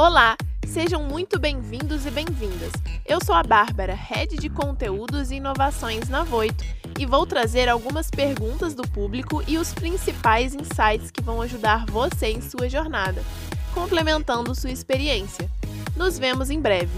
Olá, sejam muito bem-vindos e bem-vindas. Eu sou a Bárbara, Head de Conteúdos e Inovações na Voito, e vou trazer algumas perguntas do público e os principais insights que vão ajudar você em sua jornada complementando sua experiência. Nos vemos em breve.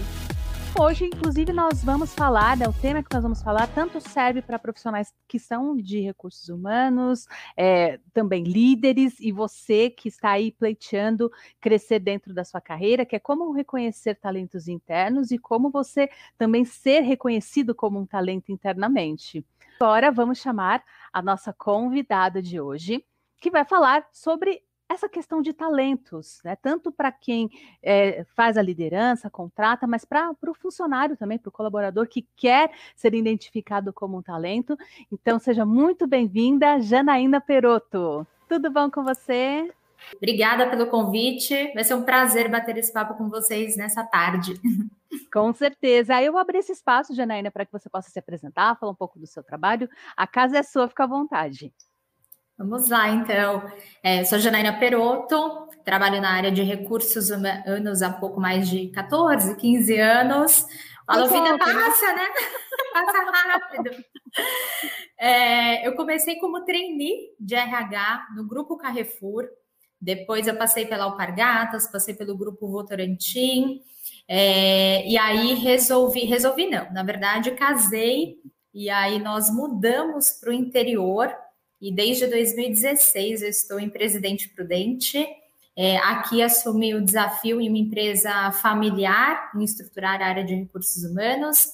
Hoje, inclusive, nós vamos falar, né, o tema que nós vamos falar, tanto serve para profissionais que são de recursos humanos, é, também líderes, e você que está aí pleiteando crescer dentro da sua carreira, que é como reconhecer talentos internos e como você também ser reconhecido como um talento internamente. Agora vamos chamar a nossa convidada de hoje, que vai falar sobre essa questão de talentos, né? tanto para quem é, faz a liderança, contrata, mas para o funcionário também, para o colaborador que quer ser identificado como um talento. Então, seja muito bem-vinda, Janaína Peroto. Tudo bom com você? Obrigada pelo convite. Vai ser um prazer bater esse papo com vocês nessa tarde. Com certeza. Eu abri esse espaço, Janaína, para que você possa se apresentar, falar um pouco do seu trabalho. A casa é sua, fica à vontade. Vamos lá, então. É, sou Janaína Perotto, trabalho na área de recursos humanos há pouco mais de 14, 15 anos. A vida passa, né? passa rápido. É, eu comecei como trainee de RH no Grupo Carrefour. Depois eu passei pela Alpargatas, passei pelo Grupo Votorantim. É, e aí resolvi, resolvi não, na verdade casei e aí nós mudamos para o interior e desde 2016 eu estou em Presidente Prudente. É, aqui assumi o desafio em uma empresa familiar em estruturar a área de recursos humanos.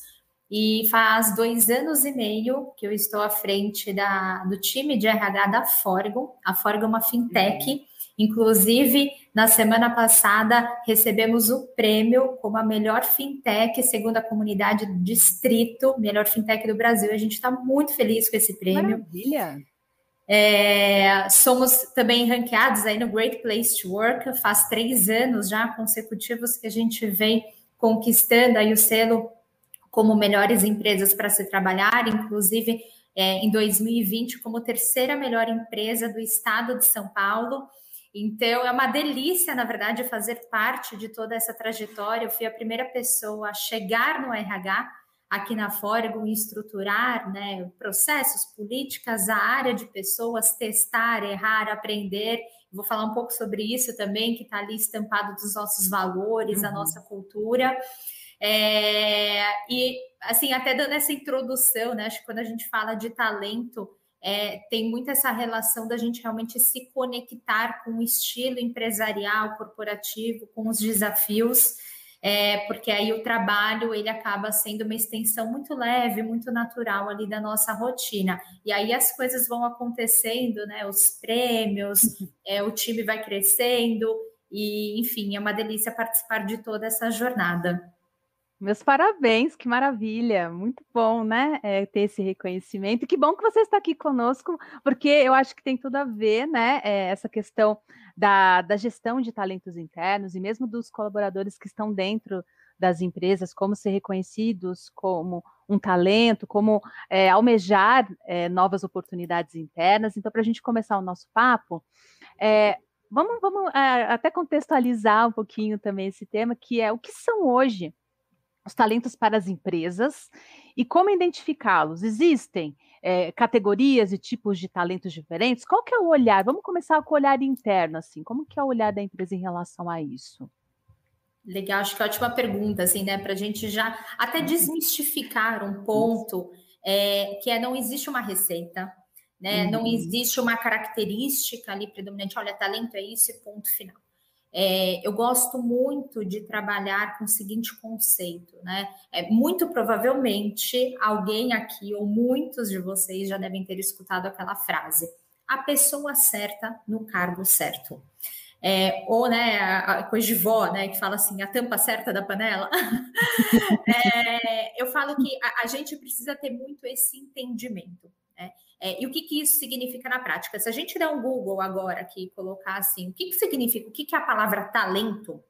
E faz dois anos e meio que eu estou à frente da, do time de RH da Forgo. A Forgo é uma fintech. Uhum. Inclusive, na semana passada, recebemos o prêmio como a melhor fintech, segundo a comunidade Distrito, melhor fintech do Brasil. A gente está muito feliz com esse prêmio. Maravilha! É, somos também ranqueados aí no Great Place to Work, faz três anos já consecutivos que a gente vem conquistando aí o selo como melhores empresas para se trabalhar, inclusive é, em 2020 como terceira melhor empresa do estado de São Paulo. Então é uma delícia, na verdade, fazer parte de toda essa trajetória. Eu fui a primeira pessoa a chegar no RH aqui na Fórigo estruturar né, processos, políticas, a área de pessoas, testar, errar, aprender. Vou falar um pouco sobre isso também, que está ali estampado dos nossos valores, uhum. a nossa cultura. É, e, assim, até dando essa introdução, né, acho que quando a gente fala de talento, é, tem muito essa relação da gente realmente se conectar com o estilo empresarial, corporativo, com os desafios é, porque aí o trabalho ele acaba sendo uma extensão muito leve, muito natural ali da nossa rotina. E aí as coisas vão acontecendo, né? Os prêmios, é, o time vai crescendo, e enfim, é uma delícia participar de toda essa jornada. Meus parabéns, que maravilha, muito bom, né? É, ter esse reconhecimento. Que bom que você está aqui conosco, porque eu acho que tem tudo a ver, né? É, essa questão da, da gestão de talentos internos e mesmo dos colaboradores que estão dentro das empresas, como ser reconhecidos como um talento, como é, almejar é, novas oportunidades internas. Então, para a gente começar o nosso papo, é, vamos, vamos até contextualizar um pouquinho também esse tema, que é o que são hoje os talentos para as empresas e como identificá-los. Existem é, categorias e tipos de talentos diferentes? Qual que é o olhar? Vamos começar com o olhar interno, assim. Como que é o olhar da empresa em relação a isso? Legal, acho que é ótima pergunta, assim, né? Para a gente já até uhum. desmistificar um ponto é, que é não existe uma receita, né? Uhum. Não existe uma característica ali predominante. Olha, talento é isso e ponto final. É, eu gosto muito de trabalhar com o seguinte conceito, né? É, muito provavelmente alguém aqui, ou muitos de vocês já devem ter escutado aquela frase: a pessoa certa no cargo certo. É, ou né, a, coisa de vó, né, que fala assim, a tampa certa da panela. é, eu falo que a, a, gente precisa ter muito esse entendimento. Né? É, e o que, que isso significa na prática? Se a gente der um Google agora aqui e colocar assim, o que, que significa, o que, que é a palavra talento?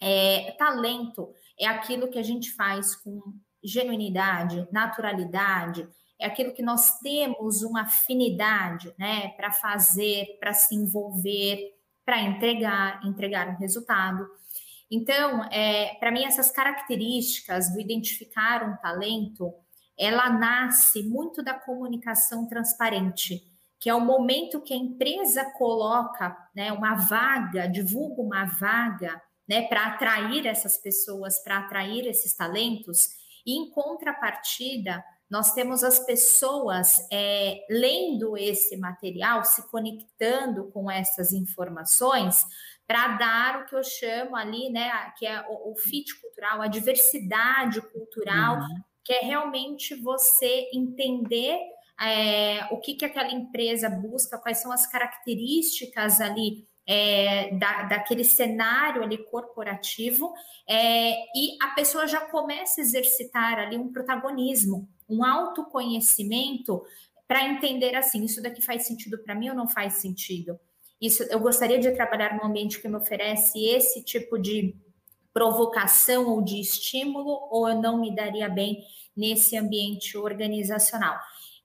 É, talento é aquilo que a gente faz com genuinidade, naturalidade, é aquilo que nós temos uma afinidade, né, para fazer, para se envolver, para entregar, entregar um resultado. Então, é, para mim, essas características do identificar um talento, ela nasce muito da comunicação transparente, que é o momento que a empresa coloca né, uma vaga, divulga uma vaga né, para atrair essas pessoas, para atrair esses talentos, e em contrapartida, nós temos as pessoas é, lendo esse material, se conectando com essas informações, para dar o que eu chamo ali, né, que é o, o fit cultural, a diversidade cultural, uhum. Que é realmente você entender é, o que, que aquela empresa busca, quais são as características ali é, da, daquele cenário ali corporativo, é, e a pessoa já começa a exercitar ali um protagonismo, um autoconhecimento para entender assim, isso daqui faz sentido para mim ou não faz sentido? Isso, eu gostaria de trabalhar num ambiente que me oferece esse tipo de provocação ou de estímulo, ou eu não me daria bem nesse ambiente organizacional.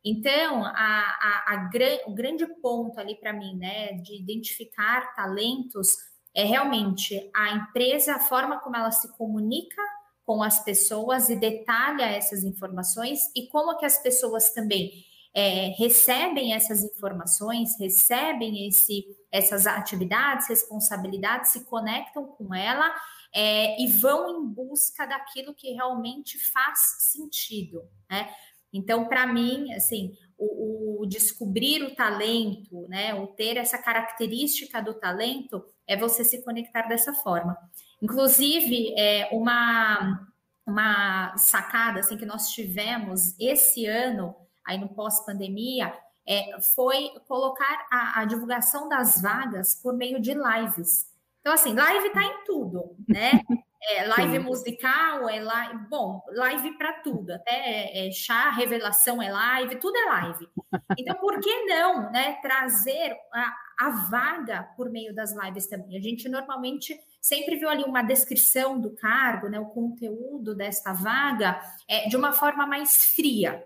Então, a, a, a, o grande ponto ali para mim, né, de identificar talentos é realmente a empresa, a forma como ela se comunica com as pessoas e detalha essas informações e como que as pessoas também é, recebem essas informações, recebem esse, essas atividades, responsabilidades, se conectam com ela é, e vão em busca daquilo que realmente faz sentido, né? Então, para mim, assim, o, o, descobrir o talento, né, o ter essa característica do talento, é você se conectar dessa forma. Inclusive, é uma, uma sacada assim, que nós tivemos esse ano, aí no pós-pandemia, é, foi colocar a, a divulgação das vagas por meio de lives. Então, assim, live está em tudo, né? É live Sim. musical, é live, bom, live para tudo, até é, é, chá, revelação é live, tudo é live. Então, por que não, né, trazer a, a vaga por meio das lives também? A gente normalmente sempre viu ali uma descrição do cargo, né, o conteúdo desta vaga, é, de uma forma mais fria.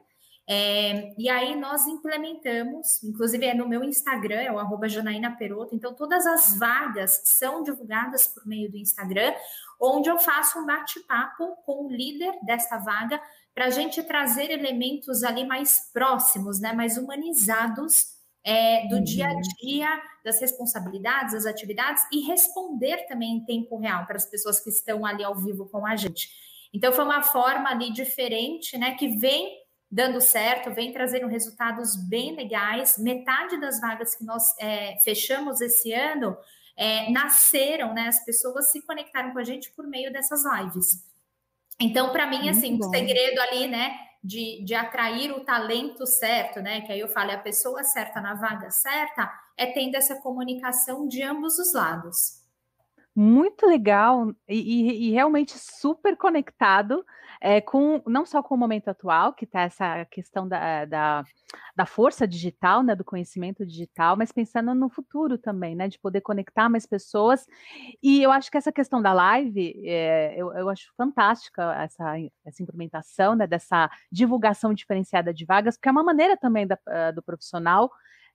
É, e aí nós implementamos, inclusive é no meu Instagram, é o arroba Janaína Peroto, então todas as vagas são divulgadas por meio do Instagram, onde eu faço um bate-papo com o líder desta vaga para a gente trazer elementos ali mais próximos, né, mais humanizados é, do uhum. dia a dia, das responsabilidades, das atividades e responder também em tempo real para as pessoas que estão ali ao vivo com a gente. Então foi uma forma ali diferente, né, que vem dando certo, vem trazendo resultados bem legais. Metade das vagas que nós é, fechamos esse ano é, nasceram, né? As pessoas se conectaram com a gente por meio dessas lives. Então, para mim, assim, Muito assim, bom. o segredo ali, né, de, de atrair o talento certo, né? Que aí eu falo, é a pessoa certa na vaga certa, é tendo essa comunicação de ambos os lados muito legal e, e, e, realmente super conectado é, com não só com o momento atual, que está essa questão da, da, da, força digital, né, do conhecimento digital, mas pensando no futuro também, né, de poder conectar mais pessoas. E eu acho que essa questão da live, é, eu, eu, acho fantástica essa, essa implementação, né, dessa divulgação diferenciada de vagas, porque é uma maneira também da, do profissional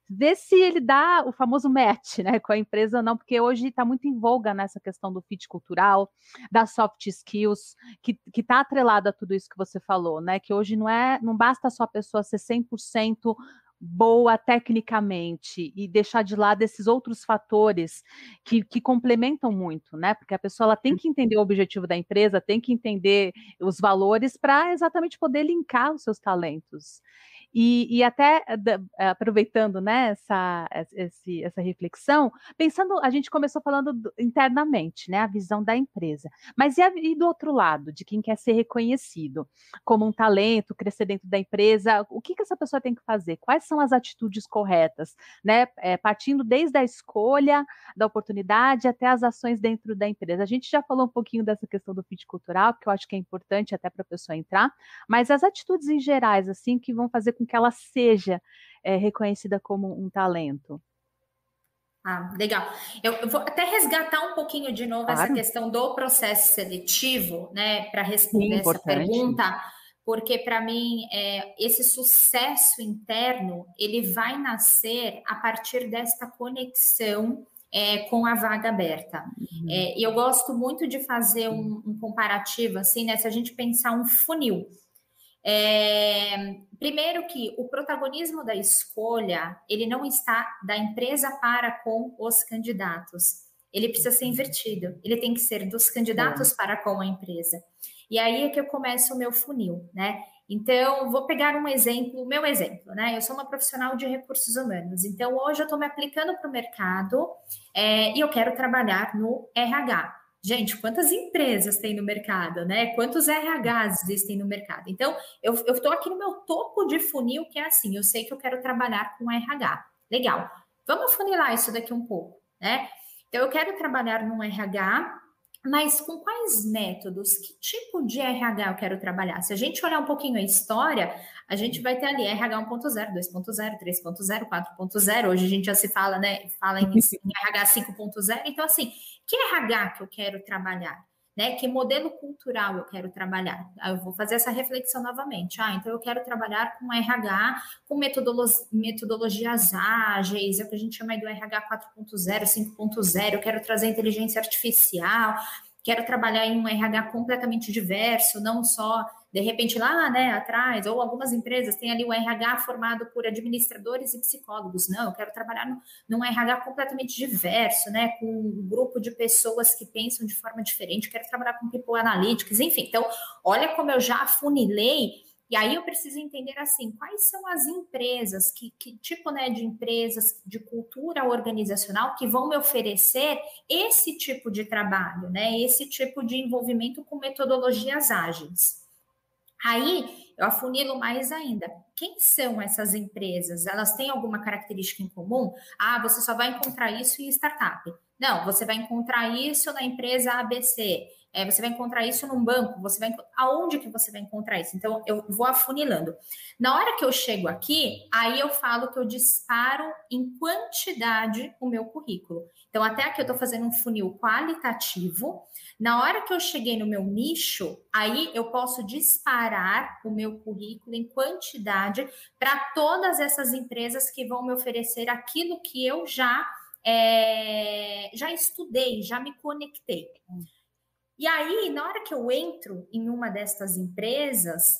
ver se ele dá o famoso match né, com a empresa ou não, porque hoje está muito em voga nessa questão do fit cultural, das soft skills, que está atrelado a tudo isso que você falou, né? Que hoje não é, não basta só a pessoa ser 100% boa tecnicamente e deixar de lado esses outros fatores que, que complementam muito, né? Porque a pessoa ela tem que entender o objetivo da empresa, tem que entender os valores para exatamente poder linkar os seus talentos. E, e até aproveitando né, essa, esse, essa reflexão, pensando, a gente começou falando do, internamente, né, a visão da empresa, mas e, a, e, do outro lado, de quem quer ser reconhecido como um talento, crescer dentro da empresa, o que, que essa pessoa tem que fazer? Quais são as atitudes corretas, né, é, partindo desde a escolha da oportunidade até as ações dentro da empresa. A gente já falou um pouquinho dessa questão do fit cultural, que eu acho que é importante até para a pessoa entrar, mas as atitudes em gerais, assim, que vão fazer com que ela seja é, reconhecida como um talento? Ah, legal. Eu, eu, vou até resgatar um pouquinho de novo claro. essa questão do processo seletivo, né, para responder Sim, essa pergunta, porque para mim é, esse sucesso interno ele vai nascer a partir desta conexão é, com a vaga aberta. Uhum. É, e eu gosto muito de fazer um, um, comparativo assim, né? Se a gente pensar um funil. É, primeiro que o protagonismo da escolha ele não está da empresa para com os candidatos. Ele precisa ser invertido. Ele tem que ser dos candidatos para com a empresa. E aí é que eu começo o meu funil, né? Então, vou pegar um exemplo, meu exemplo, né? Eu sou uma profissional de recursos humanos, então hoje eu estou me aplicando para o mercado é, e eu quero trabalhar no RH. Gente, quantas empresas tem no mercado, né? Quantos RHs existem no mercado? Então, eu estou aqui no meu topo de funil, que é assim, eu sei que eu quero trabalhar com RH. Legal. Vamos funilar isso daqui um pouco, né? Então, eu quero trabalhar num RH mas com quais métodos? Que tipo de RH eu quero trabalhar? Se a gente olhar um pouquinho a história, a gente vai ter ali RH 1.0, 2.0, 3.0, 4.0. Hoje a gente já se fala, né? Fala em, em RH 5.0. Então, assim, que RH que eu quero trabalhar? Né? Que modelo cultural eu quero trabalhar? Eu vou fazer essa reflexão novamente. Ah, então eu quero trabalhar com RH, com metodologias ágeis, é o que a gente chama do RH 4.0, 5.0. Eu quero trazer inteligência artificial, quero trabalhar em um RH completamente diverso, não só de repente lá, né, atrás, ou algumas empresas têm ali o RH formado por administradores e psicólogos. Não, eu quero trabalhar no, num RH completamente diverso, né, com um grupo de pessoas que pensam de forma diferente, quero trabalhar com people analytics, enfim. Então, olha como eu já afunilei e aí eu preciso entender assim, quais são as empresas, que, que, tipo né, de empresas de cultura organizacional que vão me oferecer esse tipo de trabalho, né? Esse tipo de envolvimento com metodologias ágeis. Aí eu afunilo mais ainda. Quem são essas empresas? Elas têm alguma característica em comum? Ah, você só vai encontrar isso em startup. Não, você vai encontrar isso na empresa ABC. É, você vai encontrar isso num banco, você vai aonde que você vai encontrar isso? Então eu vou afunilando. Na hora que eu chego aqui, aí eu falo que eu disparo em quantidade o meu currículo. Então até aqui eu estou fazendo um funil qualitativo. Na hora que eu cheguei no meu nicho, aí eu posso disparar o meu currículo em quantidade para todas essas empresas que vão me oferecer aquilo que eu já é, já estudei, já me conectei. E aí, na hora que eu entro em uma destas empresas,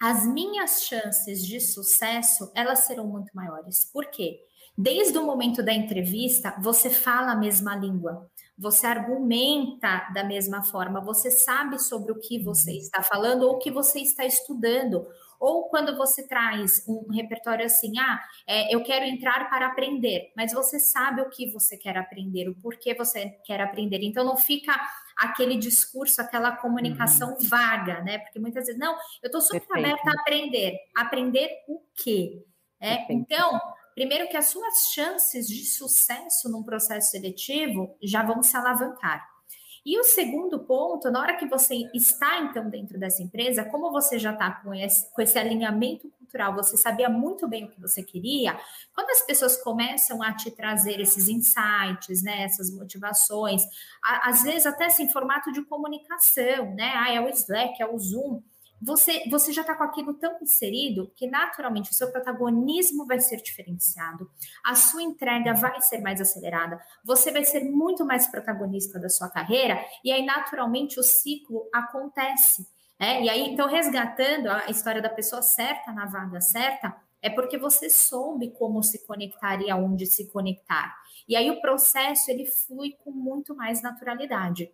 as minhas chances de sucesso, elas serão muito maiores. Por quê? Desde o momento da entrevista, você fala a mesma língua, você argumenta da mesma forma, você sabe sobre o que você está falando ou o que você está estudando. Ou quando você traz um repertório assim, ah, é, eu quero entrar para aprender, mas você sabe o que você quer aprender, o porquê você quer aprender. Então não fica aquele discurso, aquela comunicação uhum. vaga, né? Porque muitas vezes, não, eu estou super Perfeito. aberta a aprender. Aprender o quê? É, então, primeiro que as suas chances de sucesso num processo seletivo já vão se alavancar. E o segundo ponto, na hora que você está então dentro dessa empresa, como você já está com esse, com esse alinhamento cultural, você sabia muito bem o que você queria, quando as pessoas começam a te trazer esses insights, né, essas motivações, a, às vezes até assim, formato de comunicação, né? Ah, é o Slack, é o Zoom você, você já está com aquilo tão inserido que naturalmente o seu protagonismo vai ser diferenciado, a sua entrega vai ser mais acelerada, você vai ser muito mais protagonista da sua carreira e aí naturalmente o ciclo acontece. Né? E aí, então, resgatando a história da pessoa certa na vaga certa, é porque você soube como se conectar e aonde se conectar. E aí o processo ele flui com muito mais naturalidade.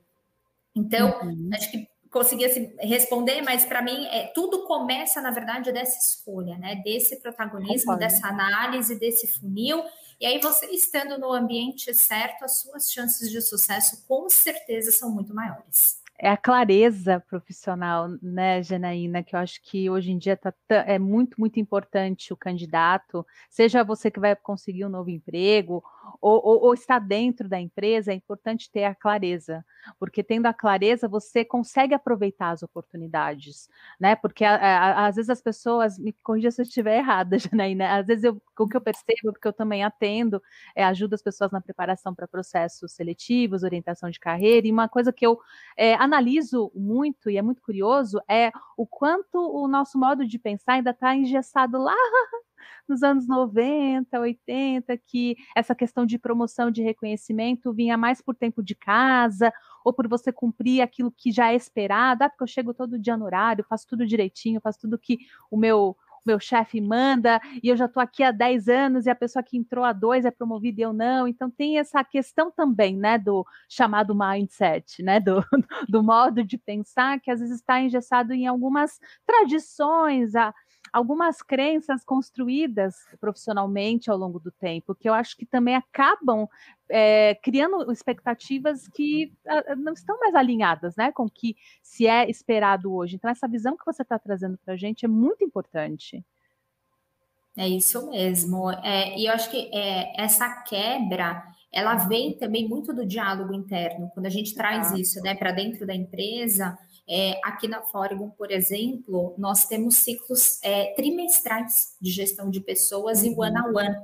Então, uhum. acho que consegui assim, responder, mas para mim é, tudo começa, na verdade, dessa escolha, né? Desse protagonismo, Concordo. dessa análise, desse funil. E aí, você estando no ambiente certo, as suas chances de sucesso com certeza são muito maiores é a clareza profissional, né, Janaína, que eu acho que hoje em dia tá, é muito, muito importante o candidato, seja você que vai conseguir um novo emprego, ou, ou, ou está dentro da empresa, é importante ter a clareza, porque tendo a clareza, você consegue aproveitar as oportunidades, né, porque a, a, às vezes as pessoas, me corrija se eu estiver errada, Janaína, às vezes eu, o que eu percebo, porque eu também atendo, é, ajuda as pessoas na preparação para processos seletivos, orientação de carreira, e uma coisa que eu é, analiso muito, e é muito curioso, é o quanto o nosso modo de pensar ainda está engessado lá nos anos 90, 80, que essa questão de promoção de reconhecimento vinha mais por tempo de casa, ou por você cumprir aquilo que já é esperado, ah, porque eu chego todo dia no horário, faço tudo direitinho, faço tudo que o meu meu chefe manda e eu já estou aqui há 10 anos e a pessoa que entrou há dois é promovida e eu não. Então tem essa questão também, né, do chamado mindset, né, do, do modo de pensar que às vezes está engessado em algumas tradições, a, algumas crenças construídas profissionalmente ao longo do tempo, que eu acho que também acabam é, criando expectativas que uh, não estão mais alinhadas né, com o que se é esperado hoje. Então, essa visão que você está trazendo para a gente é muito importante. É isso mesmo. É, e eu acho que é, essa quebra ela vem também muito do diálogo interno. Quando a gente traz isso né, para dentro da empresa, é, aqui na Fórigon, por exemplo, nós temos ciclos é, trimestrais de gestão de pessoas uhum. e one-on-one.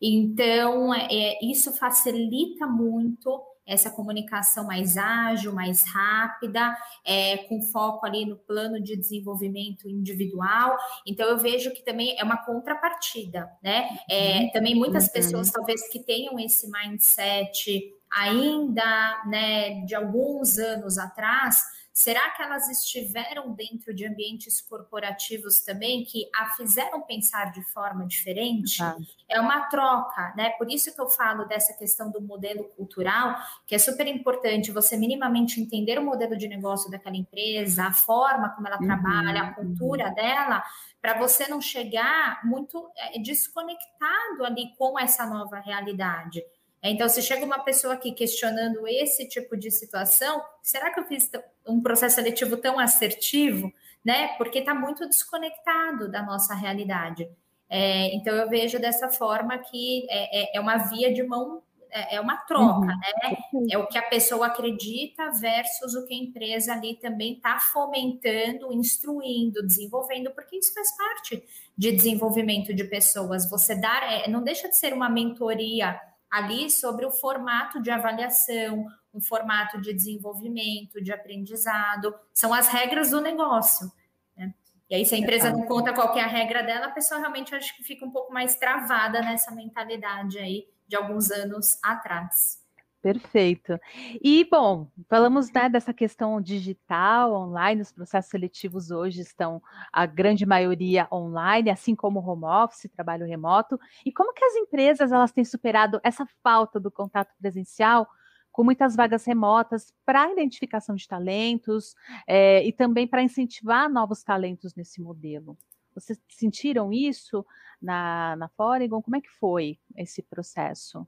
Então, é, isso facilita muito essa comunicação mais ágil, mais rápida, é, com foco ali no plano de desenvolvimento individual. Então, eu vejo que também é uma contrapartida, né? É, uhum. também muitas uhum. pessoas, talvez, que tenham esse mindset ainda, né, de alguns anos atrás, Será que elas estiveram dentro de ambientes corporativos também que a fizeram pensar de forma diferente? Ah. É uma troca, né? Por isso que eu falo dessa questão do modelo cultural, que é super importante você minimamente entender o modelo de negócio daquela empresa, a forma como ela uhum, trabalha, a cultura uhum. dela, para você não chegar muito é, desconectado ali com essa nova realidade. Então, se chega uma pessoa aqui questionando esse tipo de situação, será que eu fiz um processo seletivo tão assertivo? Né? Porque está muito desconectado da nossa realidade. É, então, eu vejo dessa forma que é, é, é uma via de mão, é, é uma troca, uhum. né? É o que a pessoa acredita versus o que a empresa ali também está fomentando, instruindo, desenvolvendo, porque isso faz parte de desenvolvimento de pessoas. Você dar, é, não deixa de ser uma mentoria ali sobre o formato de avaliação, um formato de desenvolvimento, de aprendizado, são as regras do negócio. Né? E aí, se a empresa não conta qual é a regra dela, a pessoa realmente acho que fica um pouco mais travada nessa mentalidade aí de alguns anos atrás. Perfeito. E, bom, falamos né, dessa questão digital, online, os processos seletivos hoje estão, a grande maioria online, assim como o home office, trabalho remoto. E como que as empresas elas têm superado essa falta do contato presencial com muitas vagas remotas para identificação de talentos é, e também para incentivar novos talentos nesse modelo? Vocês sentiram isso na, na Foregon? Como é que foi esse processo?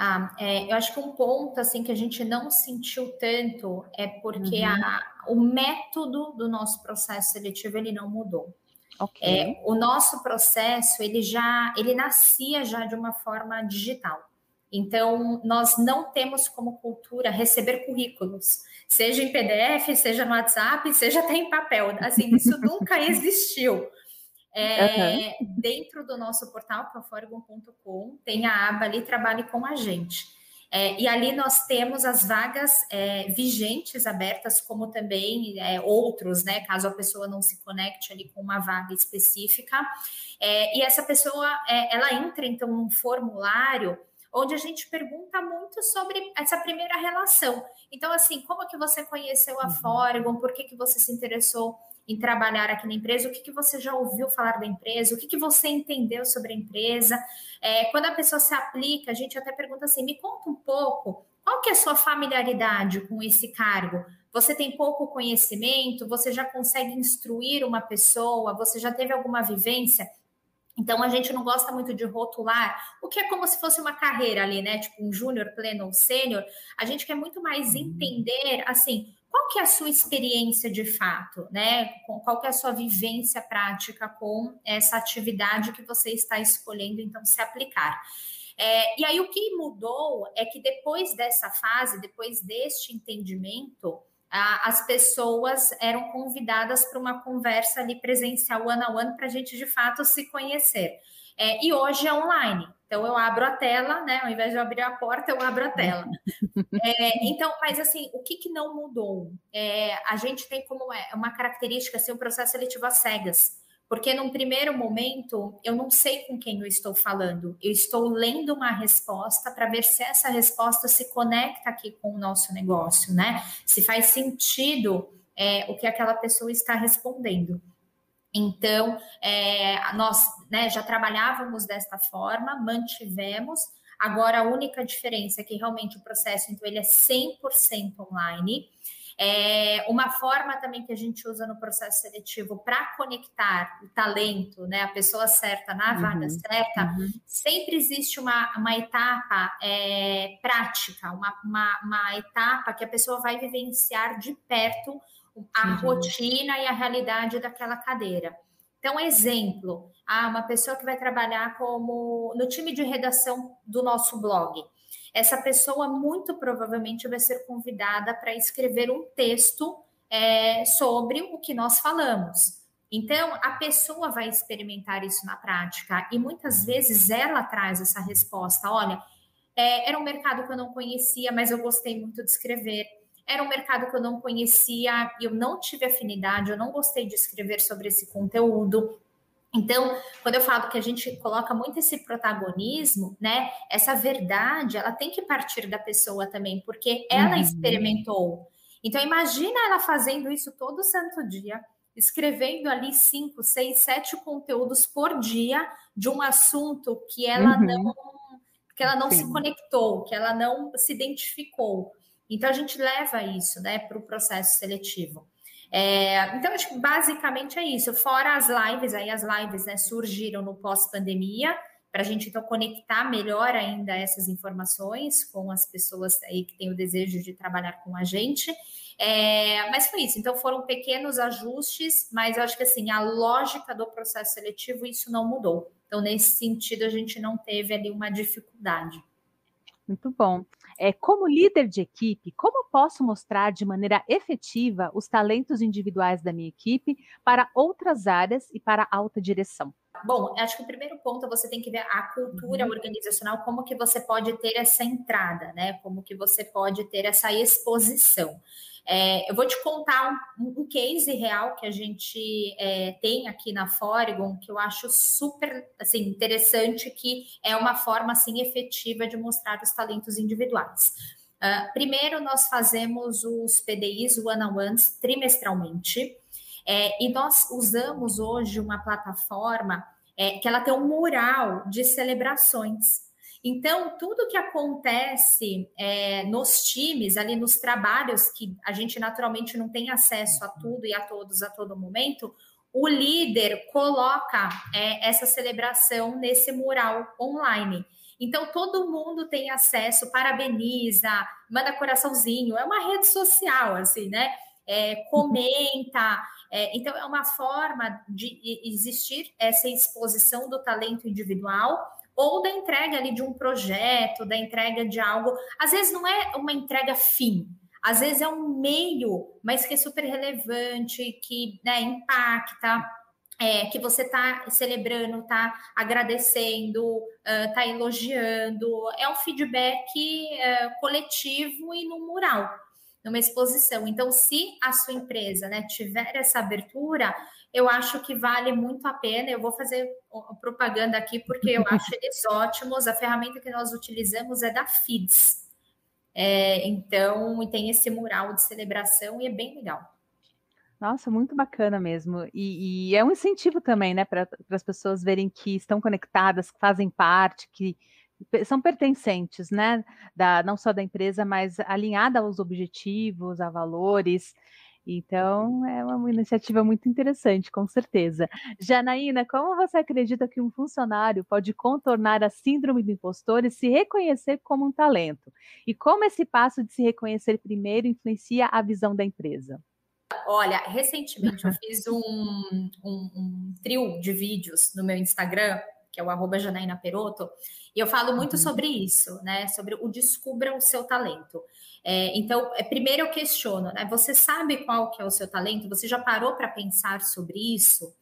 Ah, é, eu acho que um ponto assim que a gente não sentiu tanto é porque uhum. a, o método do nosso processo seletivo ele não mudou. Okay. É, o nosso processo ele já ele nascia já de uma forma digital. Então nós não temos como cultura receber currículos, seja em PDF, seja no WhatsApp, seja até em papel. Assim isso nunca existiu. É, uhum. Dentro do nosso portal, que é o tem a aba ali Trabalhe com a gente. É, e ali nós temos as vagas é, vigentes abertas, como também é, outros, né? Caso a pessoa não se conecte ali com uma vaga específica. É, e essa pessoa, é, ela entra então num formulário onde a gente pergunta muito sobre essa primeira relação. Então, assim, como que você conheceu a uhum. Forgon? Por que, que você se interessou em trabalhar aqui na empresa, o que, que você já ouviu falar da empresa, o que, que você entendeu sobre a empresa. É, quando a pessoa se aplica, a gente até pergunta assim: me conta um pouco, qual que é a sua familiaridade com esse cargo? você tem pouco conhecimento, você já consegue instruir uma pessoa, você já teve alguma vivência. Então a gente não gosta muito de rotular, o que é como se fosse uma carreira ali, né? Tipo um júnior, pleno ou sênior. A gente quer muito mais uhum. entender assim, qual que é a sua experiência de fato, né? Qual que é a sua vivência prática com essa atividade que você está escolhendo então se aplicar. É, e aí o que mudou é que depois dessa fase, depois deste entendimento, as pessoas eram convidadas para uma conversa ali presencial one on one para a gente de fato se conhecer. É, e hoje é online. Então eu abro a tela, né? Ao invés de eu abrir a porta, eu abro a tela. É, então, mas assim, o que, que não mudou? É, a gente tem como é, uma característica assim, um processo seletivo às cegas. Porque num primeiro momento eu não sei com quem eu estou falando. Eu estou lendo uma resposta para ver se essa resposta se conecta aqui com o nosso negócio, né? Se faz sentido é, o que aquela pessoa está respondendo. Então, é, nós né, já trabalhávamos desta forma, mantivemos. Agora, a única diferença é que realmente o processo, então, ele é 100% online. É uma forma também que a gente usa no processo seletivo para conectar o talento, né, a pessoa certa na uhum, vaga certa, uhum. sempre existe uma, uma etapa é, prática, uma, uma, uma, etapa que a pessoa vai vivenciar de perto a uhum. rotina e a realidade daquela cadeira. Então, exemplo, ah, uma pessoa que vai trabalhar como no time de redação do nosso blog essa pessoa muito provavelmente vai ser convidada para escrever um texto é, sobre o que nós falamos. Então, a pessoa vai experimentar isso na prática e muitas vezes ela traz essa resposta: olha, é, era um mercado que eu não conhecia, mas eu gostei muito de escrever. Era um mercado que eu não conhecia, eu não tive afinidade, eu não gostei de escrever sobre esse conteúdo. Então, quando eu falo que a gente coloca muito esse protagonismo, né? Essa verdade, ela tem que partir da pessoa também, porque ela uhum. experimentou. Então, imagina ela fazendo isso todo santo dia, escrevendo ali cinco, seis, sete conteúdos por dia de um assunto que ela uhum. não que ela não Sim. se conectou, que ela não se identificou. Então a gente leva isso, né, para o processo seletivo. É, então, acho que basicamente é isso. Fora as lives, aí as lives né, surgiram no pós-pandemia, para a gente então conectar melhor ainda essas informações com as pessoas aí que têm o desejo de trabalhar com a gente. É, mas foi isso. Então foram pequenos ajustes, mas eu acho que assim a lógica do processo seletivo isso não mudou. Então nesse sentido a gente não teve ali uma dificuldade. Muito bom. É, como líder de equipe, como posso mostrar de maneira efetiva os talentos individuais da minha equipe para outras áreas e para alta direção? Bom, acho que o primeiro ponto é você tem que ver a cultura uhum. organizacional, como que você pode ter essa entrada, né? Como que você pode ter essa exposição. É, eu vou te contar um, um, case real que a gente é, tem aqui na Foregon, que eu acho super assim, interessante, que é uma forma assim, efetiva de mostrar os talentos individuais. Uh, primeiro, nós fazemos os PDIs, one-on-ones, trimestralmente. É, e nós usamos hoje uma plataforma é, que ela tem um mural de celebrações. Então, tudo que acontece é, nos times, ali nos trabalhos, que a gente naturalmente não tem acesso a tudo e a todos a todo momento, o líder coloca é, essa celebração nesse mural online. Então, todo mundo tem acesso, parabeniza, manda coraçãozinho, é uma rede social, assim, né? É, comenta. É, então, é uma forma de existir essa exposição do talento individual ou da entrega ali de um projeto, da entrega de algo. Às vezes não é uma entrega fim, às vezes é um meio, mas que é super relevante, que né, impacta, é, que você está celebrando, está agradecendo, está uh, elogiando. É um feedback uh, coletivo e no mural numa exposição. Então, se a sua empresa né, tiver essa abertura, eu acho que vale muito a pena. Eu vou fazer propaganda aqui porque eu acho eles ótimos. A ferramenta que nós utilizamos é da FIDS. É, então, tem esse mural de celebração e é bem legal. Nossa, muito bacana mesmo. E, e é um incentivo também, né, para as pessoas verem que estão conectadas, que fazem parte, que são pertencentes, né? Da, não só da empresa, mas alinhada aos objetivos, a valores. Então, é uma iniciativa muito interessante, com certeza. Janaína, como você acredita que um funcionário pode contornar a síndrome do impostor e se reconhecer como um talento? E como esse passo de se reconhecer primeiro influencia a visão da empresa? Olha, recentemente eu fiz um, um, um trio de vídeos no meu Instagram que é o arroba Janaína Peroto, e eu falo muito uhum. sobre isso, né? Sobre o descubra o seu talento. É, então, é, primeiro eu questiono, né? Você sabe qual que é o seu talento? Você já parou para pensar sobre isso?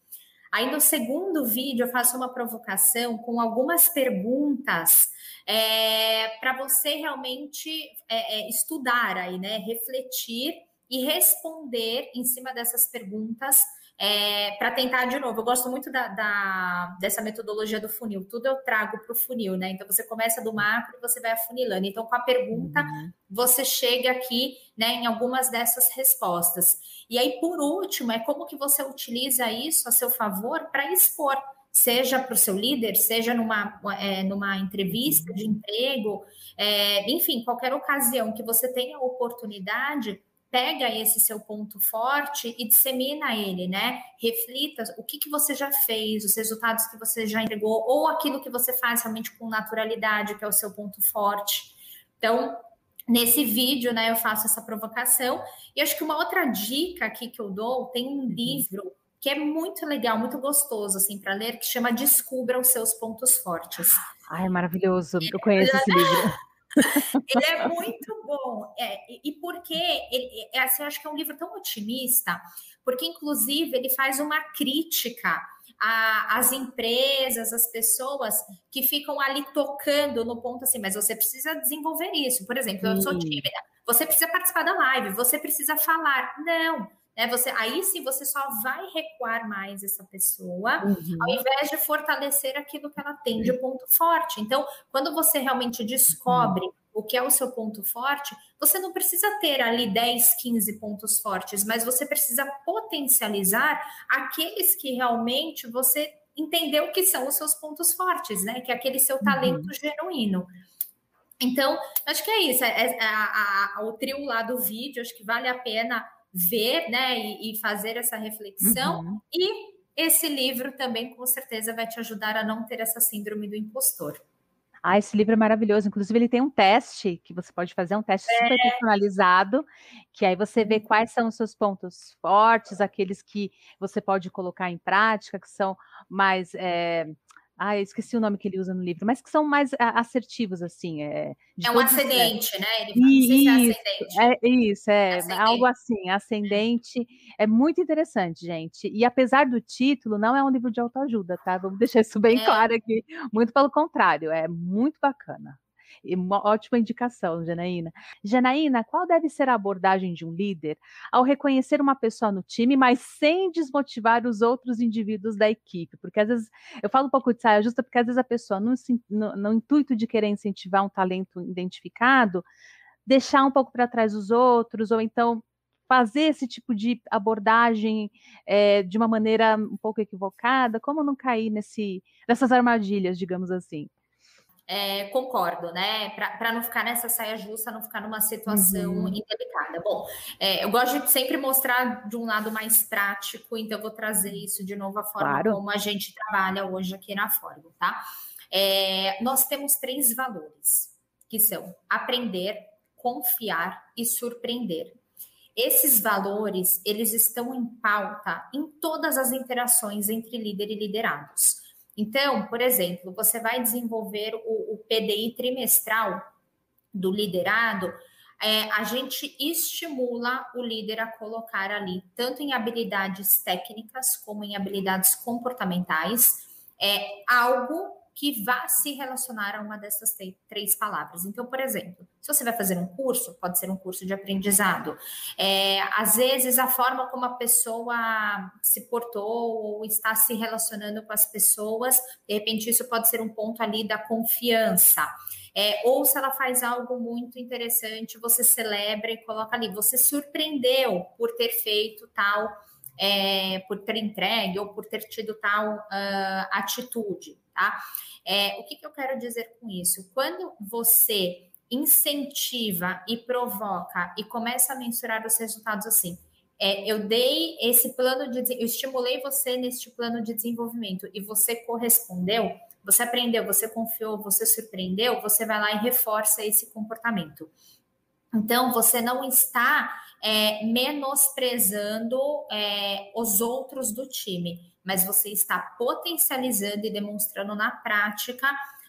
Aí no segundo vídeo eu faço uma provocação com algumas perguntas é, para você realmente é, é, estudar aí, né? Refletir e responder em cima dessas perguntas é, para tentar de novo. Eu gosto muito da, da, dessa metodologia do funil. Tudo eu trago para o funil, né? Então você começa do macro e você vai afunilando. Então, com a pergunta, uhum. você chega aqui né, em algumas dessas respostas. E aí, por último, é como que você utiliza isso a seu favor para expor seja para o seu líder, seja numa, é, numa entrevista de emprego, é, enfim, qualquer ocasião que você tenha oportunidade pega esse seu ponto forte e dissemina ele, né? Reflita o que, que você já fez, os resultados que você já entregou, ou aquilo que você faz realmente com naturalidade, que é o seu ponto forte. Então, nesse vídeo, né, eu faço essa provocação. E acho que uma outra dica aqui que eu dou, tem um livro que é muito legal, muito gostoso, assim, para ler, que chama Descubra os Seus Pontos Fortes. Ai, maravilhoso. Eu conheço esse livro. Ele é muito bom. É, e porque ele, é, assim, eu acho que é um livro tão otimista, porque, inclusive, ele faz uma crítica às empresas, às pessoas que ficam ali tocando no ponto assim, mas você precisa desenvolver isso. Por exemplo, eu sou tímida, você precisa participar da live, você precisa falar. Não, né? Você, aí sim você só vai recuar mais essa pessoa, uhum. ao invés de fortalecer aquilo que ela tem de ponto forte. Então, quando você realmente descobre uhum. o que é o seu ponto forte, você não precisa ter ali 10, 15 pontos fortes, mas você precisa potencializar aqueles que realmente você entendeu que são os seus pontos fortes, né? Que é aquele seu talento uhum. genuíno. Então, acho que é isso. É, é, a, a, o trio lá do vídeo, acho que vale a pena ver, né, e, e fazer essa reflexão. Uhum. E esse livro também, com certeza, vai te ajudar a não ter essa síndrome do impostor. Ah, esse livro é maravilhoso. Inclusive, ele tem um teste que você pode fazer, um teste é. super personalizado, que aí você vê uhum. quais são os seus pontos fortes, aqueles que você pode colocar em prática, que são mais. É, ah, eu esqueci o nome que ele usa no livro, mas que são mais assertivos, assim. É, é um ascendente, né? Ele fala, isso, é ascendente. É, isso, é ascendente. algo assim, ascendente. É muito interessante, gente. E apesar do título, não é um livro de autoajuda, tá? Vamos deixar isso bem é. claro aqui. Muito pelo contrário, é muito bacana. Uma ótima indicação, Janaína. Janaína, qual deve ser a abordagem de um líder ao reconhecer uma pessoa no time, mas sem desmotivar os outros indivíduos da equipe? Porque às vezes eu falo um pouco de saia justa, porque às vezes a pessoa, no, no, no intuito de querer incentivar um talento identificado, deixar um pouco para trás os outros, ou então fazer esse tipo de abordagem é, de uma maneira um pouco equivocada, como não cair nesse, nessas armadilhas, digamos assim? É, concordo, né? Para não ficar nessa saia justa, não ficar numa situação uhum. indelicada. Bom, é, eu gosto de sempre mostrar de um lado mais prático, então eu vou trazer isso de novo a forma claro. como a gente trabalha hoje aqui na Forgo, tá? É, nós temos três valores, que são aprender, confiar e surpreender. Esses valores, eles estão em pauta em todas as interações entre líder e liderados. Então, por exemplo, você vai desenvolver o, o PDI trimestral do liderado, é, a gente estimula o líder a colocar ali, tanto em habilidades técnicas como em habilidades comportamentais, é algo que vá se relacionar a uma dessas três palavras. Então, por exemplo, se você vai fazer um curso, pode ser um curso de aprendizado. É, às vezes, a forma como a pessoa se portou ou está se relacionando com as pessoas, de repente, isso pode ser um ponto ali da confiança. É, ou se ela faz algo muito interessante, você celebra e coloca ali. Você surpreendeu por ter feito tal, é, por ter entregue ou por ter tido tal uh, atitude tá? É, o que, que eu quero dizer com isso? Quando você incentiva e provoca e começa a mensurar os resultados assim, é, eu dei esse plano de, eu estimulei você neste plano de desenvolvimento e você correspondeu, você aprendeu, você confiou, você surpreendeu, você vai lá e reforça esse comportamento. Então, você não está é, menosprezando é, os outros do time, mas você está potencializando e demonstrando na prática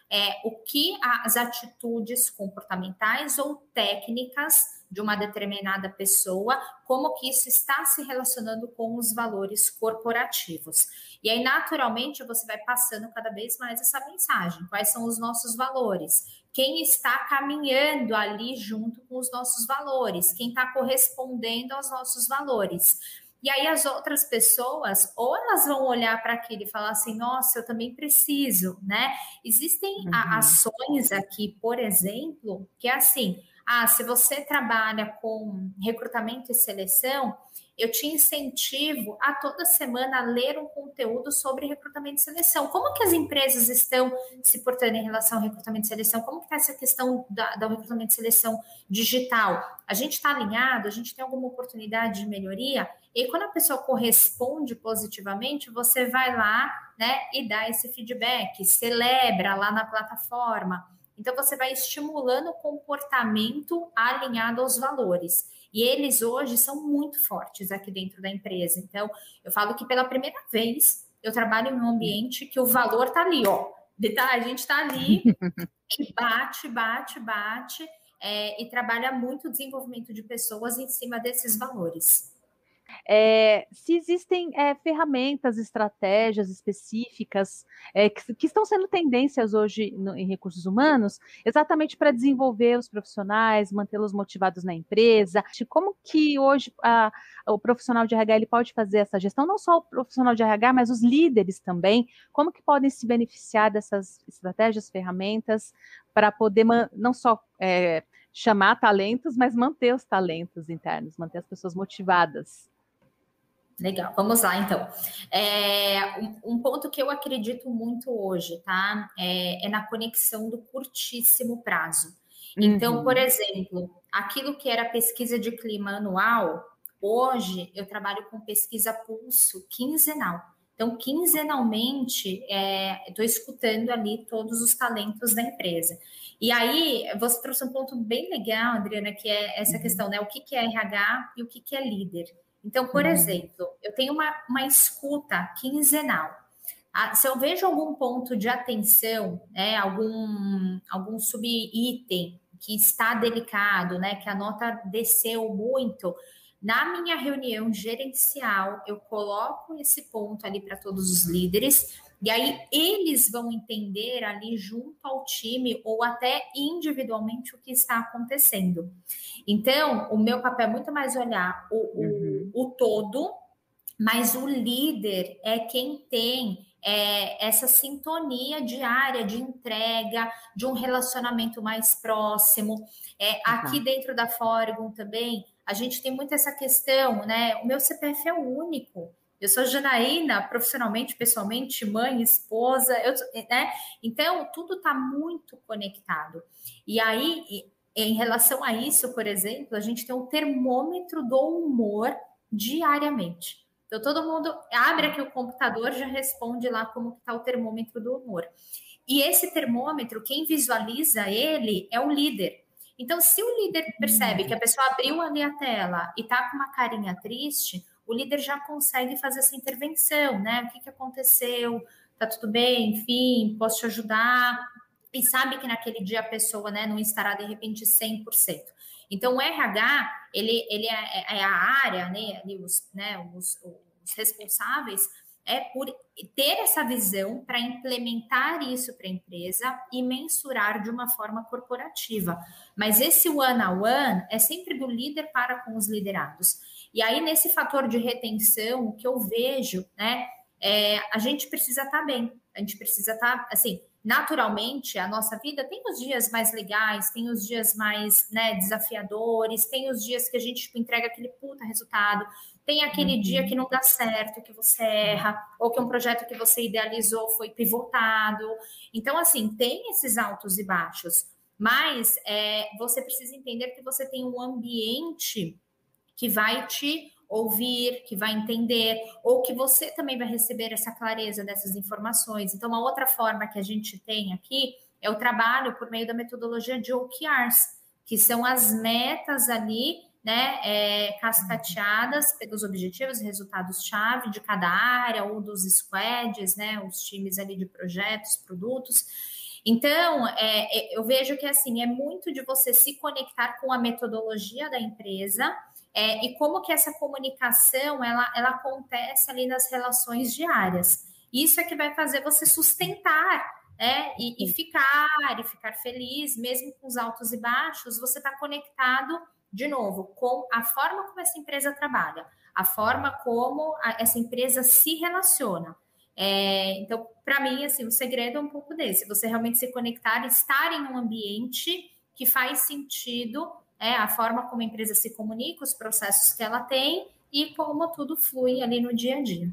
é, o que as atitudes comportamentais ou técnicas de uma determinada pessoa, como que isso está se relacionando com os valores corporativos. E aí, naturalmente, você vai passando cada vez mais essa mensagem: quais são os nossos valores? Quem está caminhando ali junto com os nossos valores? Quem está correspondendo aos nossos valores? E aí as outras pessoas, ou elas vão olhar para aquilo e falar assim, nossa, eu também preciso, né? Existem uhum. ações aqui, por exemplo, que é assim, ah, se você trabalha com recrutamento e seleção, eu te incentivo a toda semana ler um conteúdo sobre recrutamento e seleção. Como que as empresas estão se portando em relação ao recrutamento e seleção? Como que está essa questão da, do recrutamento e seleção digital? A gente está alinhado? A gente tem alguma oportunidade de melhoria? E quando a pessoa corresponde positivamente, você vai lá, né, e dá esse feedback, celebra lá na plataforma. Então, você vai estimulando o comportamento alinhado aos valores. E eles hoje são muito fortes aqui dentro da empresa. Então, eu falo que pela primeira vez eu trabalho em um ambiente que o valor está ali, ó. Tá? A gente está ali e bate, bate, bate, é, e trabalha muito o desenvolvimento de pessoas em cima desses valores. É, se existem é, ferramentas, estratégias específicas é, que, que, estão sendo tendências hoje no, em recursos humanos, exatamente para desenvolver os profissionais, mantê-los motivados na empresa, como que hoje a, o profissional de RH ele pode fazer essa gestão, não só o profissional de RH, mas os líderes também, como que podem se beneficiar dessas estratégias, ferramentas, para poder não só é, chamar talentos, mas manter os talentos internos, manter as pessoas motivadas. Legal, vamos lá então. É, um, um, ponto que eu acredito muito hoje, tá? É, é na conexão do curtíssimo prazo. Então, uhum. por exemplo, aquilo que era pesquisa de clima anual, hoje eu trabalho com pesquisa pulso quinzenal. Então, quinzenalmente, estou é, escutando ali todos os talentos da empresa. E aí, você trouxe um ponto bem legal, Adriana, que é essa uhum. questão, né? O que, que é RH e o que, que é líder. Então, por uhum. exemplo, eu tenho uma, uma escuta quinzenal. Ah, se eu vejo algum ponto de atenção, né, algum, algum sub-item que está delicado, né, que a nota desceu muito, na minha reunião gerencial, eu coloco esse ponto ali para todos os líderes e aí eles vão entender ali junto ao time ou até individualmente o que está acontecendo. Então, o meu papel é muito mais olhar o, uhum. o, o todo, mas o líder é quem tem é, essa sintonia diária de entrega, de um relacionamento mais próximo. É, uhum. Aqui dentro da Forgon também, a gente tem muito essa questão, né? O meu CPF é único. Eu sou Janaína, profissionalmente, pessoalmente, mãe, esposa, eu, né? Então, tudo está muito conectado. E aí, em relação a isso, por exemplo, a gente tem um termômetro do humor diariamente. Então, todo mundo abre aqui o computador, já responde lá como está o termômetro do humor. E esse termômetro, quem visualiza ele é o líder. Então, se o líder percebe que a pessoa abriu ali a tela e está com uma carinha triste, o líder já consegue fazer essa intervenção, né? O que, que aconteceu? Tá tudo bem? Enfim, posso te ajudar? E sabe que naquele dia a pessoa, né, não estará de repente 100%. Então, o RH, ele, ele é, é a área, né, os, né, os, os responsáveis é por ter essa visão para implementar isso para a empresa e mensurar de uma forma corporativa. Mas esse one on one é sempre do líder para com os liderados. E aí, nesse fator de retenção, o que eu vejo, né, é, a gente precisa estar tá bem, a gente precisa estar, tá, assim, naturalmente, a nossa vida tem os dias mais legais, tem os dias mais né, desafiadores, tem os dias que a gente tipo, entrega aquele puta resultado, tem aquele uhum. dia que não dá certo, que você erra, ou que um projeto que você idealizou foi pivotado. Então, assim, tem esses altos e baixos, mas é, você precisa entender que você tem um ambiente que vai te ouvir, que vai entender, ou que você também vai receber essa clareza dessas informações. Então, uma outra forma que a gente tem aqui é o trabalho por meio da metodologia de OKRs, que são as metas ali né, é, cascateadas pelos objetivos e resultados-chave de cada área ou dos squads, né, os times ali de projetos, produtos. Então, é, é, eu vejo que assim é muito de você se conectar com a metodologia da empresa é, e como que essa comunicação ela, ela acontece ali nas relações diárias. Isso é que vai fazer você sustentar né, e, e ficar e ficar feliz, mesmo com os altos e baixos, você está conectado de novo, com a forma como essa empresa trabalha, a forma como a, essa empresa se relaciona. É, então, para mim, assim, o segredo é um pouco desse: você realmente se conectar, estar em um ambiente que faz sentido, é, a forma como a empresa se comunica, os processos que ela tem e como tudo flui ali no dia a dia.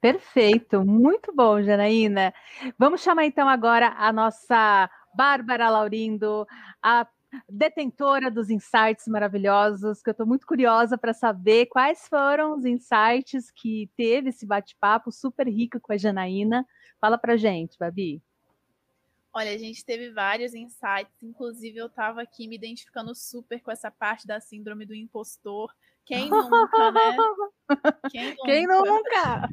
Perfeito, muito bom, Janaína. Vamos chamar então agora a nossa Bárbara Laurindo, a detentora dos insights maravilhosos, que eu estou muito curiosa para saber quais foram os insights que teve esse bate-papo super rico com a Janaína. Fala para gente, Babi. Olha, a gente teve vários insights, inclusive eu estava aqui me identificando super com essa parte da síndrome do impostor. Quem nunca, né? Quem nunca? Quem nunca?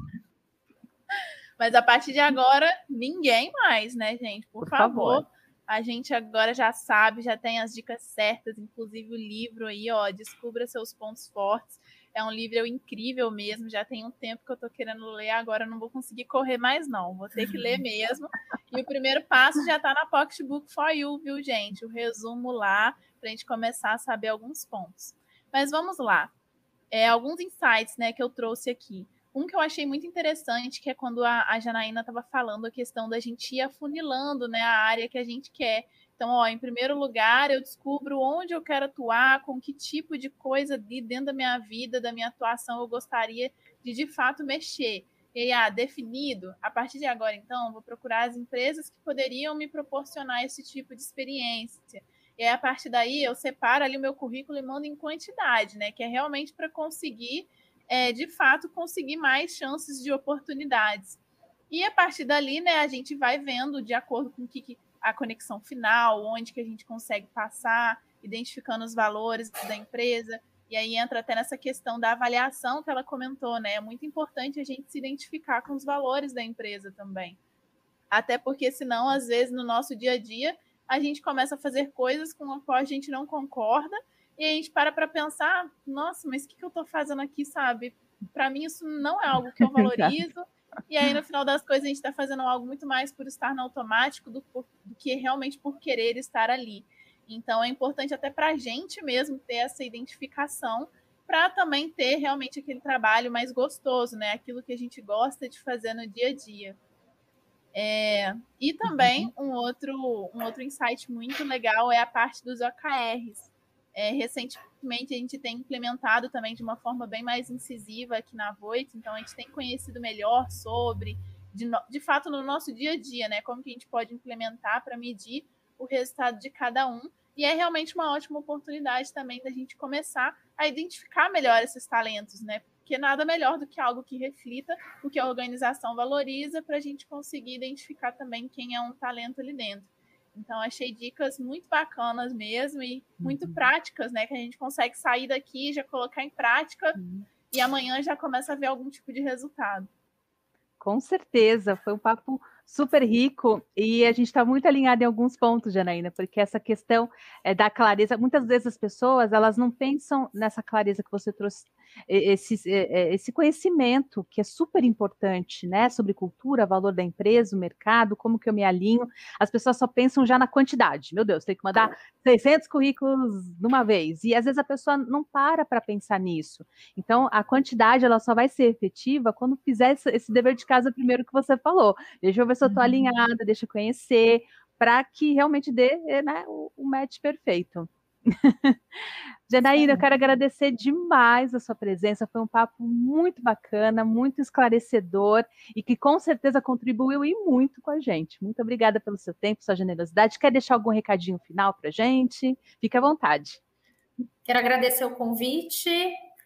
Mas a partir de agora, ninguém mais, né, gente? Por, Por favor. favor a gente agora já sabe, já tem as dicas certas, inclusive o livro aí, ó, Descubra seus pontos fortes. É um livro incrível mesmo, já tem um tempo que eu tô querendo ler, agora não vou conseguir correr mais não, vou ter que ler mesmo. E o primeiro passo já tá na Pocketbook for You, viu, gente? O resumo lá pra gente começar a saber alguns pontos. Mas vamos lá. É, alguns insights, né, que eu trouxe aqui. Um que eu achei muito interessante, que é quando a, a Janaína estava falando a questão da gente ir afunilando né, a área que a gente quer. Então, ó, em primeiro lugar, eu descubro onde eu quero atuar, com que tipo de coisa de dentro da minha vida, da minha atuação, eu gostaria de de fato mexer. E aí, ah, definido, a partir de agora, então, vou procurar as empresas que poderiam me proporcionar esse tipo de experiência. E aí, a partir daí, eu separo ali o meu currículo e mando em quantidade, né? Que é realmente para conseguir é, de fato conseguir mais chances de oportunidades. E a partir dali, né, a gente vai vendo de acordo com que, que a conexão final, onde que a gente consegue passar, identificando os valores da empresa. E aí entra até nessa questão da avaliação que ela comentou, né? É muito importante a gente se identificar com os valores da empresa também. Até porque, senão, às vezes, no nosso dia a dia, a gente começa a fazer coisas com as quais a gente não concorda e a gente para para pensar, nossa, mas o que, que eu estou fazendo aqui, sabe? Para mim isso não é algo que eu valorizo. E aí, no final das coisas, a gente está fazendo algo muito mais por estar no automático do, por, do que realmente por querer estar ali. Então, é importante até para a gente mesmo ter essa identificação para também ter realmente aquele trabalho mais gostoso, né? Aquilo que a gente gosta de fazer no dia a dia. É, e também uhum. um outro, um outro insight muito legal é a parte dos OKRs. É, recentemente a gente tem implementado também de uma forma bem mais incisiva aqui na Voit, então a gente tem conhecido melhor sobre, de, no, de fato, no nosso dia a dia, né? Como que a gente pode implementar para medir o resultado de cada um. E é realmente uma ótima oportunidade também da gente começar a identificar melhor esses talentos, né? Porque nada melhor do que algo que reflita o que a organização valoriza para a gente conseguir identificar também quem é um talento ali dentro. Então, achei dicas muito bacanas mesmo e muito uhum. práticas, né? Que a gente consegue sair daqui, já colocar em prática uhum. e amanhã já começa a ver algum tipo de resultado. Com certeza, foi um papo super rico e a gente está muito alinhado em alguns pontos, Janaína, porque essa questão é, da clareza, muitas vezes as pessoas elas não pensam nessa clareza que você trouxe, esse, esse conhecimento que é super importante, né, sobre cultura, valor da empresa, o mercado, como que eu me alinho, as pessoas só pensam já na quantidade, meu Deus, tem que mandar 600 currículos de uma vez, e às vezes a pessoa não para para pensar nisso, então a quantidade ela só vai ser efetiva quando fizer esse dever de casa primeiro que você falou, deixa eu ver se eu estou uhum. alinhada, deixa eu conhecer, para que realmente dê né, o, o, match perfeito. Janaína, eu quero agradecer demais a sua presença. Foi um papo muito bacana, muito esclarecedor e que com certeza contribuiu e muito com a gente. Muito obrigada pelo seu tempo, sua generosidade. Quer deixar algum recadinho final para a gente? Fique à vontade. Quero agradecer o convite,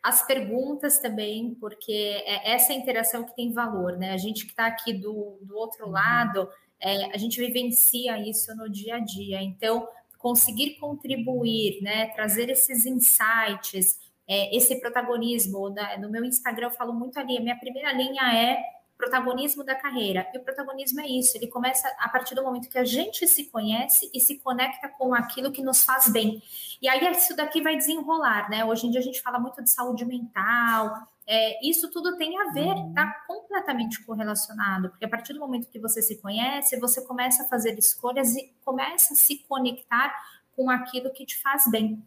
as perguntas também, porque é essa interação que tem valor, né? A gente que está aqui do, do outro uhum. lado, é, a gente vivencia isso no dia a dia. Então, conseguir contribuir, né, trazer esses insights, é, esse protagonismo. Da, no meu Instagram eu falo muito ali, a minha primeira linha é protagonismo da carreira. E o protagonismo é isso, ele começa a partir do momento que a gente se conhece e se conecta com aquilo que nos faz bem. E aí isso daqui vai desenrolar, né? Hoje em dia a gente fala muito de saúde mental, é, isso tudo tem a ver, está completamente correlacionado, porque a partir do momento que você se conhece, você começa a fazer escolhas e começa a se conectar com aquilo que te faz bem.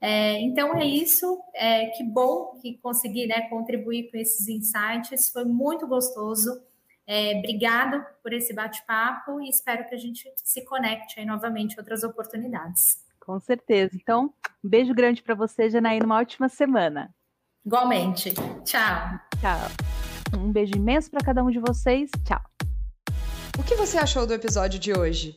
É, então é isso, é, que bom que consegui né, contribuir com esses insights, foi muito gostoso. É, obrigado por esse bate-papo e espero que a gente se conecte aí novamente em outras oportunidades. Com certeza. Então, um beijo grande para você, Janaína, uma ótima semana. Igualmente. Tchau. Tchau. Um beijo imenso para cada um de vocês. Tchau. O que você achou do episódio de hoje?